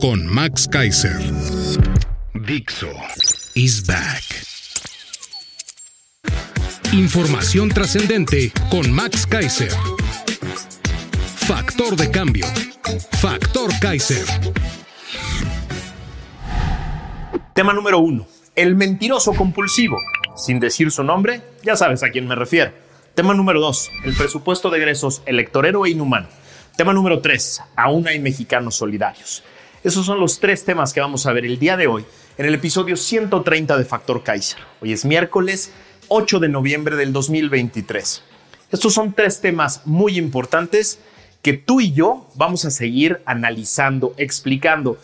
con Max Kaiser. Dixo is back. Información trascendente con Max Kaiser. Factor de cambio. Factor Kaiser. Tema número uno. El mentiroso compulsivo. Sin decir su nombre, ya sabes a quién me refiero. Tema número dos. El presupuesto de egresos electorero e inhumano. Tema número tres. Aún hay mexicanos solidarios. Esos son los tres temas que vamos a ver el día de hoy en el episodio 130 de Factor Kaiser. Hoy es miércoles 8 de noviembre del 2023. Estos son tres temas muy importantes que tú y yo vamos a seguir analizando, explicando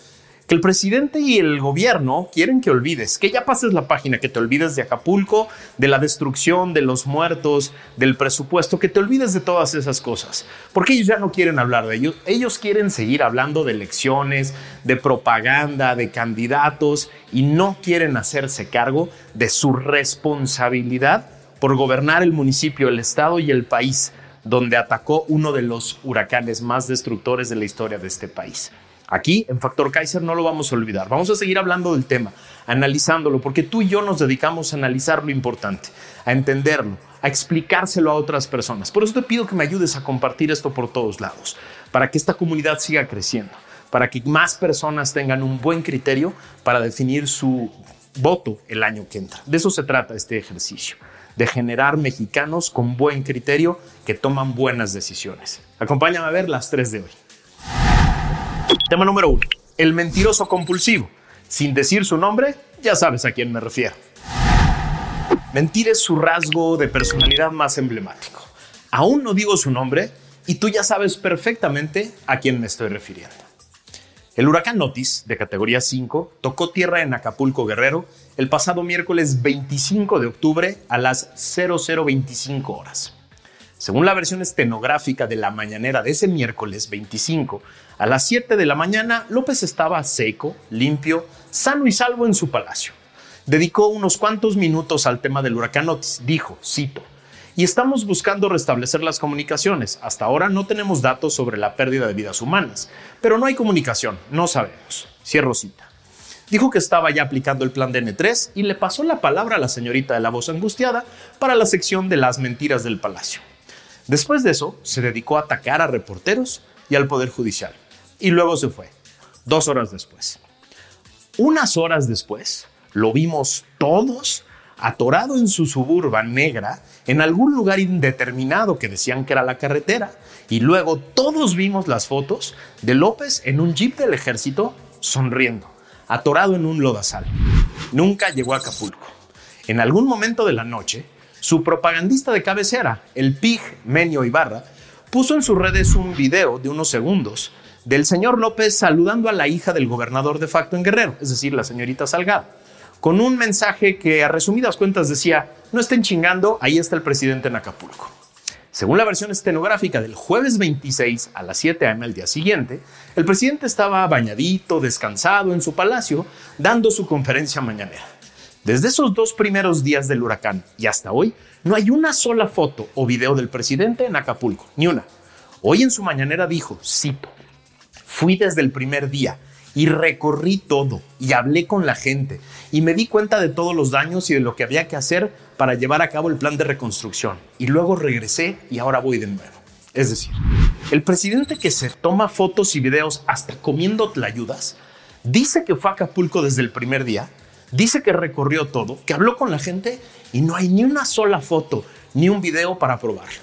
que el presidente y el gobierno quieren que olvides, que ya pases la página, que te olvides de Acapulco, de la destrucción, de los muertos, del presupuesto, que te olvides de todas esas cosas, porque ellos ya no quieren hablar de ellos, ellos quieren seguir hablando de elecciones, de propaganda, de candidatos y no quieren hacerse cargo de su responsabilidad por gobernar el municipio, el estado y el país, donde atacó uno de los huracanes más destructores de la historia de este país. Aquí, en Factor Kaiser, no lo vamos a olvidar. Vamos a seguir hablando del tema, analizándolo, porque tú y yo nos dedicamos a analizar lo importante, a entenderlo, a explicárselo a otras personas. Por eso te pido que me ayudes a compartir esto por todos lados, para que esta comunidad siga creciendo, para que más personas tengan un buen criterio para definir su voto el año que entra. De eso se trata este ejercicio, de generar mexicanos con buen criterio que toman buenas decisiones. Acompáñame a ver las tres de hoy. Tema número uno. El mentiroso compulsivo. Sin decir su nombre, ya sabes a quién me refiero. Mentir es su rasgo de personalidad más emblemático. Aún no digo su nombre y tú ya sabes perfectamente a quién me estoy refiriendo. El huracán Otis, de categoría 5, tocó tierra en Acapulco Guerrero el pasado miércoles 25 de octubre a las 0025 horas. Según la versión estenográfica de la mañanera de ese miércoles 25, a las 7 de la mañana, López estaba seco, limpio, sano y salvo en su palacio. Dedicó unos cuantos minutos al tema del huracán Otis. Dijo, cito, y estamos buscando restablecer las comunicaciones. Hasta ahora no tenemos datos sobre la pérdida de vidas humanas, pero no hay comunicación, no sabemos. Cierro cita. Dijo que estaba ya aplicando el plan de N3 y le pasó la palabra a la señorita de la voz angustiada para la sección de las mentiras del palacio. Después de eso, se dedicó a atacar a reporteros y al Poder Judicial y luego se fue, dos horas después. Unas horas después, lo vimos todos atorado en su suburban negra en algún lugar indeterminado que decían que era la carretera. Y luego todos vimos las fotos de López en un jeep del ejército sonriendo, atorado en un lodazal. Nunca llegó a Acapulco. En algún momento de la noche, su propagandista de cabecera, el PIG Menio Ibarra, puso en sus redes un video de unos segundos del señor López saludando a la hija del gobernador de facto en Guerrero, es decir, la señorita Salgado, con un mensaje que a resumidas cuentas decía, no estén chingando, ahí está el presidente en Acapulco. Según la versión estenográfica del jueves 26 a las 7 am al día siguiente, el presidente estaba bañadito, descansado en su palacio, dando su conferencia mañanera. Desde esos dos primeros días del huracán y hasta hoy, no hay una sola foto o video del presidente en Acapulco, ni una. Hoy en su mañanera dijo, cito, Fui desde el primer día y recorrí todo y hablé con la gente y me di cuenta de todos los daños y de lo que había que hacer para llevar a cabo el plan de reconstrucción. Y luego regresé y ahora voy de nuevo. Es decir, el presidente que se toma fotos y videos hasta comiendo tlayudas, dice que fue a Acapulco desde el primer día, dice que recorrió todo, que habló con la gente y no hay ni una sola foto ni un video para probarlo.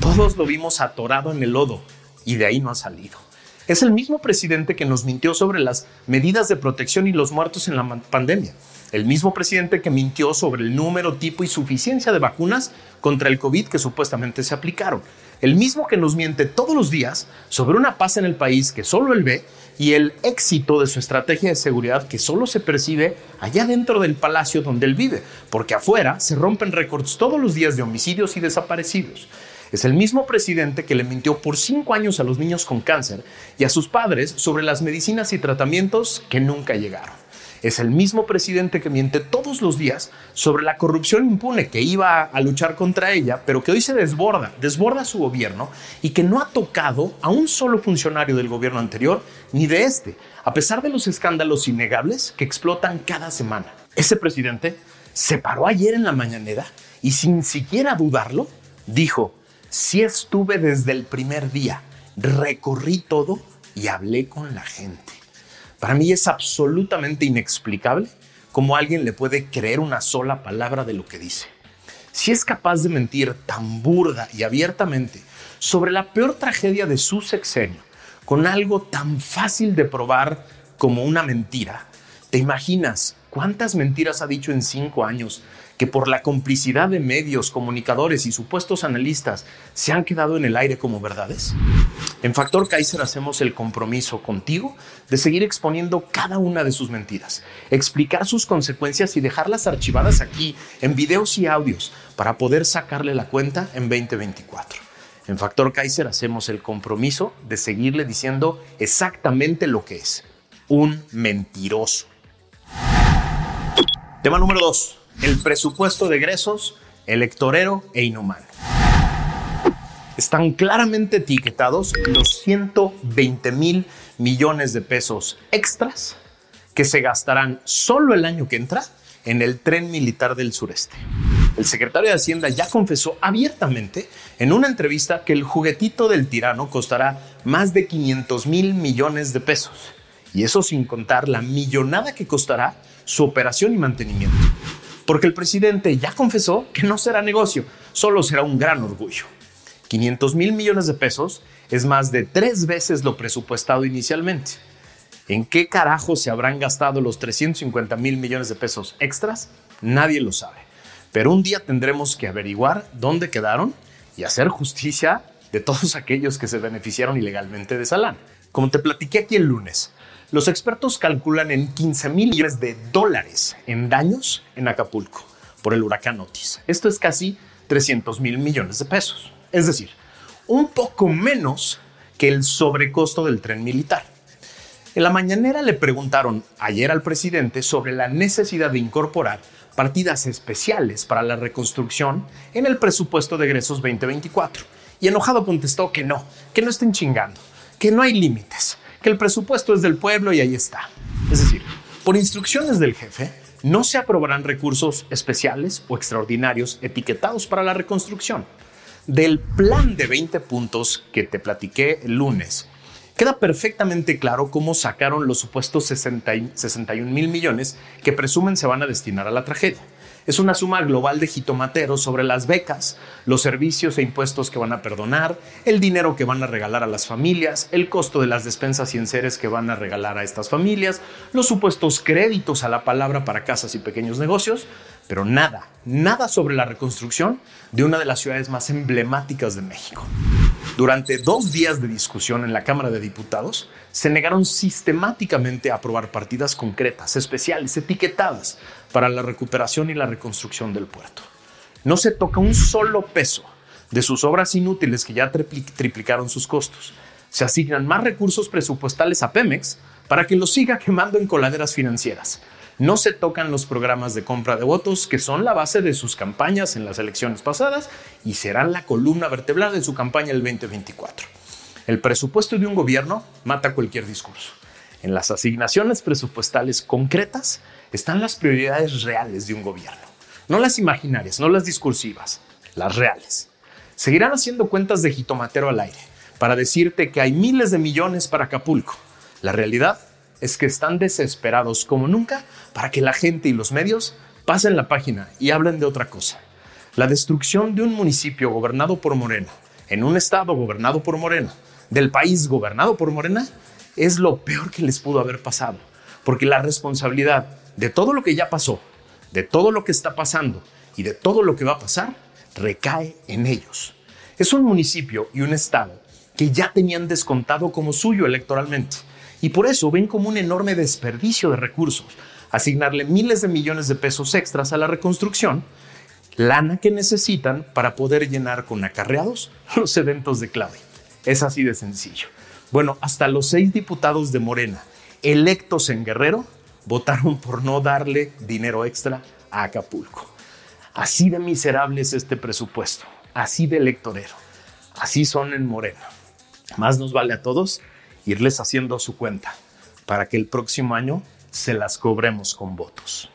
Todos lo vimos atorado en el lodo y de ahí no ha salido. Es el mismo presidente que nos mintió sobre las medidas de protección y los muertos en la pandemia. El mismo presidente que mintió sobre el número, tipo y suficiencia de vacunas contra el COVID que supuestamente se aplicaron. El mismo que nos miente todos los días sobre una paz en el país que solo él ve y el éxito de su estrategia de seguridad que solo se percibe allá dentro del palacio donde él vive, porque afuera se rompen récords todos los días de homicidios y desaparecidos. Es el mismo presidente que le mintió por cinco años a los niños con cáncer y a sus padres sobre las medicinas y tratamientos que nunca llegaron. Es el mismo presidente que miente todos los días sobre la corrupción impune que iba a luchar contra ella, pero que hoy se desborda, desborda su gobierno y que no ha tocado a un solo funcionario del gobierno anterior ni de este, a pesar de los escándalos innegables que explotan cada semana. Ese presidente se paró ayer en la mañanera y sin siquiera dudarlo, dijo, si estuve desde el primer día, recorrí todo y hablé con la gente. Para mí es absolutamente inexplicable cómo alguien le puede creer una sola palabra de lo que dice. Si es capaz de mentir tan burda y abiertamente sobre la peor tragedia de su sexenio, con algo tan fácil de probar como una mentira, ¿te imaginas cuántas mentiras ha dicho en cinco años que por la complicidad de medios, comunicadores y supuestos analistas se han quedado en el aire como verdades? En Factor Kaiser hacemos el compromiso contigo de seguir exponiendo cada una de sus mentiras, explicar sus consecuencias y dejarlas archivadas aquí en videos y audios para poder sacarle la cuenta en 2024. En Factor Kaiser hacemos el compromiso de seguirle diciendo exactamente lo que es, un mentiroso. Tema número 2 el presupuesto de egresos, electorero e inhumano. Están claramente etiquetados los 120 mil millones de pesos extras que se gastarán solo el año que entra en el tren militar del sureste. El secretario de Hacienda ya confesó abiertamente en una entrevista que el juguetito del tirano costará más de 500 mil millones de pesos. Y eso sin contar la millonada que costará su operación y mantenimiento porque el presidente ya confesó que no será negocio, solo será un gran orgullo. 500 mil millones de pesos es más de tres veces lo presupuestado inicialmente. ¿En qué carajo se habrán gastado los 350 mil millones de pesos extras? Nadie lo sabe. Pero un día tendremos que averiguar dónde quedaron y hacer justicia de todos aquellos que se beneficiaron ilegalmente de esa lana. Como te platiqué aquí el lunes, los expertos calculan en 15 mil millones de dólares en daños en Acapulco por el huracán Otis. Esto es casi 300 mil millones de pesos. Es decir, un poco menos que el sobrecosto del tren militar. En la mañanera le preguntaron ayer al presidente sobre la necesidad de incorporar partidas especiales para la reconstrucción en el presupuesto de egresos 2024. Y enojado contestó que no, que no estén chingando, que no hay límites, que el presupuesto es del pueblo y ahí está. Es decir, por instrucciones del jefe, no se aprobarán recursos especiales o extraordinarios etiquetados para la reconstrucción. Del plan de 20 puntos que te platiqué el lunes, queda perfectamente claro cómo sacaron los supuestos 61 mil millones que presumen se van a destinar a la tragedia. Es una suma global de jitomateros sobre las becas, los servicios e impuestos que van a perdonar, el dinero que van a regalar a las familias, el costo de las despensas y enseres que van a regalar a estas familias, los supuestos créditos a la palabra para casas y pequeños negocios, pero nada, nada sobre la reconstrucción de una de las ciudades más emblemáticas de México. Durante dos días de discusión en la Cámara de Diputados, se negaron sistemáticamente a aprobar partidas concretas, especiales, etiquetadas para la recuperación y la reconstrucción del puerto. No se toca un solo peso de sus obras inútiles que ya triplicaron sus costos. Se asignan más recursos presupuestales a Pemex para que lo siga quemando en coladeras financieras no se tocan los programas de compra de votos que son la base de sus campañas en las elecciones pasadas y serán la columna vertebral de su campaña el 2024. El presupuesto de un gobierno mata cualquier discurso. En las asignaciones presupuestales concretas están las prioridades reales de un gobierno. No las imaginarias, no las discursivas, las reales. Seguirán haciendo cuentas de jitomatero al aire para decirte que hay miles de millones para Acapulco. La realidad es que están desesperados como nunca para que la gente y los medios pasen la página y hablen de otra cosa. La destrucción de un municipio gobernado por Morena, en un estado gobernado por Morena, del país gobernado por Morena, es lo peor que les pudo haber pasado. Porque la responsabilidad de todo lo que ya pasó, de todo lo que está pasando y de todo lo que va a pasar, recae en ellos. Es un municipio y un estado que ya tenían descontado como suyo electoralmente y por eso ven como un enorme desperdicio de recursos asignarle miles de millones de pesos extras a la reconstrucción, lana que necesitan para poder llenar con acarreados los eventos de Claudia. Es así de sencillo. Bueno, hasta los seis diputados de Morena electos en Guerrero votaron por no darle dinero extra a Acapulco. Así de miserable es este presupuesto, así de electorero, así son en Morena. Más nos vale a todos irles haciendo su cuenta para que el próximo año se las cobremos con votos.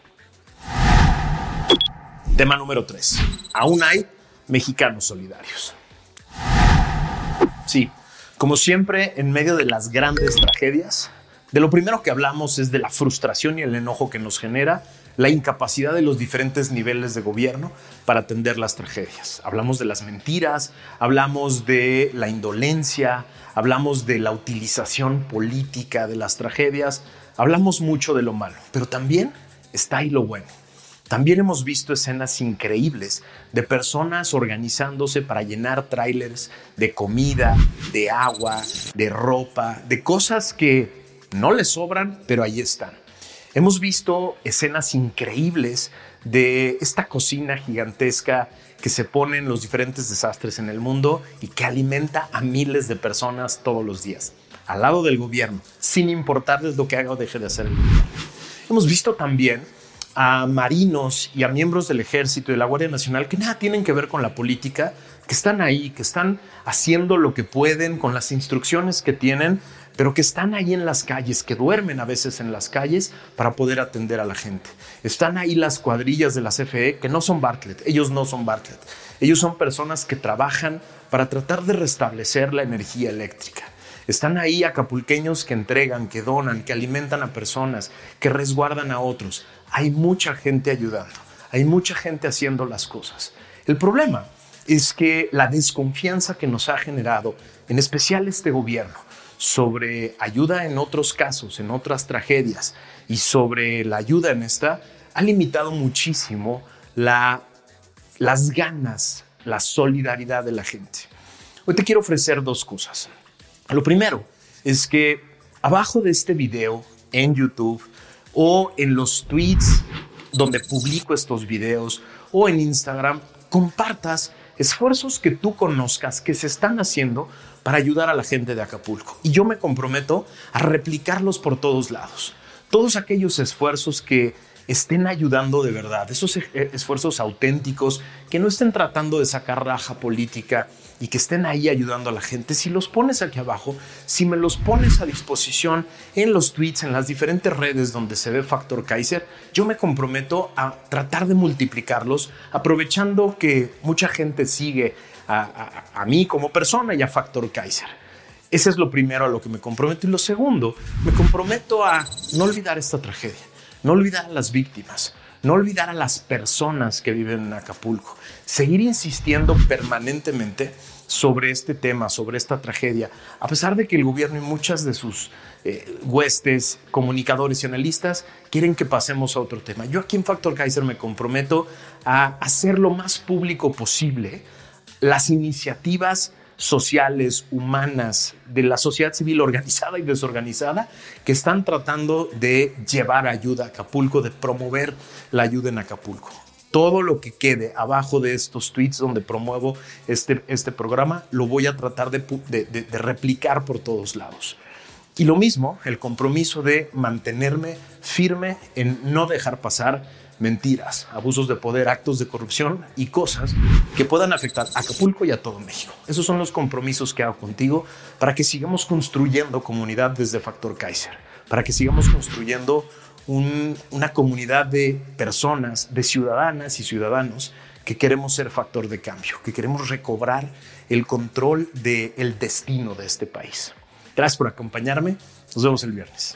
Tema número 3. Aún hay mexicanos solidarios. Sí, como siempre, en medio de las grandes tragedias, de lo primero que hablamos es de la frustración y el enojo que nos genera la incapacidad de los diferentes niveles de gobierno para atender las tragedias. Hablamos de las mentiras, hablamos de la indolencia, hablamos de la utilización política de las tragedias, hablamos mucho de lo malo, pero también está ahí lo bueno. También hemos visto escenas increíbles de personas organizándose para llenar trailers de comida, de agua, de ropa, de cosas que no les sobran, pero ahí están. Hemos visto escenas increíbles de esta cocina gigantesca que se pone en los diferentes desastres en el mundo y que alimenta a miles de personas todos los días, al lado del gobierno, sin importarles lo que haga o deje de hacer. Hemos visto también a marinos y a miembros del ejército y de la Guardia Nacional que nada tienen que ver con la política, que están ahí, que están haciendo lo que pueden con las instrucciones que tienen pero que están ahí en las calles, que duermen a veces en las calles para poder atender a la gente. Están ahí las cuadrillas de la CFE, que no son Bartlett, ellos no son Bartlett. Ellos son personas que trabajan para tratar de restablecer la energía eléctrica. Están ahí acapulqueños que entregan, que donan, que alimentan a personas, que resguardan a otros. Hay mucha gente ayudando, hay mucha gente haciendo las cosas. El problema es que la desconfianza que nos ha generado, en especial este gobierno, sobre ayuda en otros casos, en otras tragedias y sobre la ayuda en esta, ha limitado muchísimo la, las ganas, la solidaridad de la gente. Hoy te quiero ofrecer dos cosas. Lo primero es que abajo de este video en YouTube o en los tweets donde publico estos videos o en Instagram, compartas esfuerzos que tú conozcas que se están haciendo para ayudar a la gente de Acapulco. Y yo me comprometo a replicarlos por todos lados. Todos aquellos esfuerzos que estén ayudando de verdad, esos e-, esfuerzos auténticos, que no estén tratando de sacar raja política y que estén ahí ayudando a la gente, si los pones aquí abajo, si me los pones a disposición en los tweets, en las diferentes redes donde se ve Factor Kaiser, yo me comprometo a tratar de multiplicarlos, aprovechando que mucha gente sigue a, mí como persona y a Factor Kaiser. Ese es lo primero a lo que me comprometo. Y lo segundo, me comprometo a no olvidar esta tragedia, no olvidar a las víctimas, no olvidar a las personas que viven en Acapulco, seguir insistiendo permanentemente sobre este tema, sobre esta tragedia, a pesar de que el gobierno y muchas de sus eh, huestes, comunicadores y analistas quieren que pasemos a otro tema. Yo aquí en Factor Kaiser me comprometo a hacer lo más público posible las iniciativas sociales, humanas, de la sociedad civil organizada y desorganizada que están tratando de llevar ayuda a Acapulco, de promover la ayuda en Acapulco. Todo lo que quede abajo de estos tweets donde promuevo este, este programa lo voy a tratar de, de replicar por todos lados. Y lo mismo, el compromiso de mantenerme firme en no dejar pasar mentiras, abusos de poder, actos de corrupción y cosas que puedan afectar a Acapulco y a todo México. Esos son los compromisos que hago contigo para que sigamos construyendo comunidad desde Factor Kaiser, para que sigamos construyendo una comunidad de personas, de ciudadanas y ciudadanos que queremos ser factor de cambio, que queremos recobrar el control del destino de este país. Gracias por acompañarme. Nos vemos el viernes.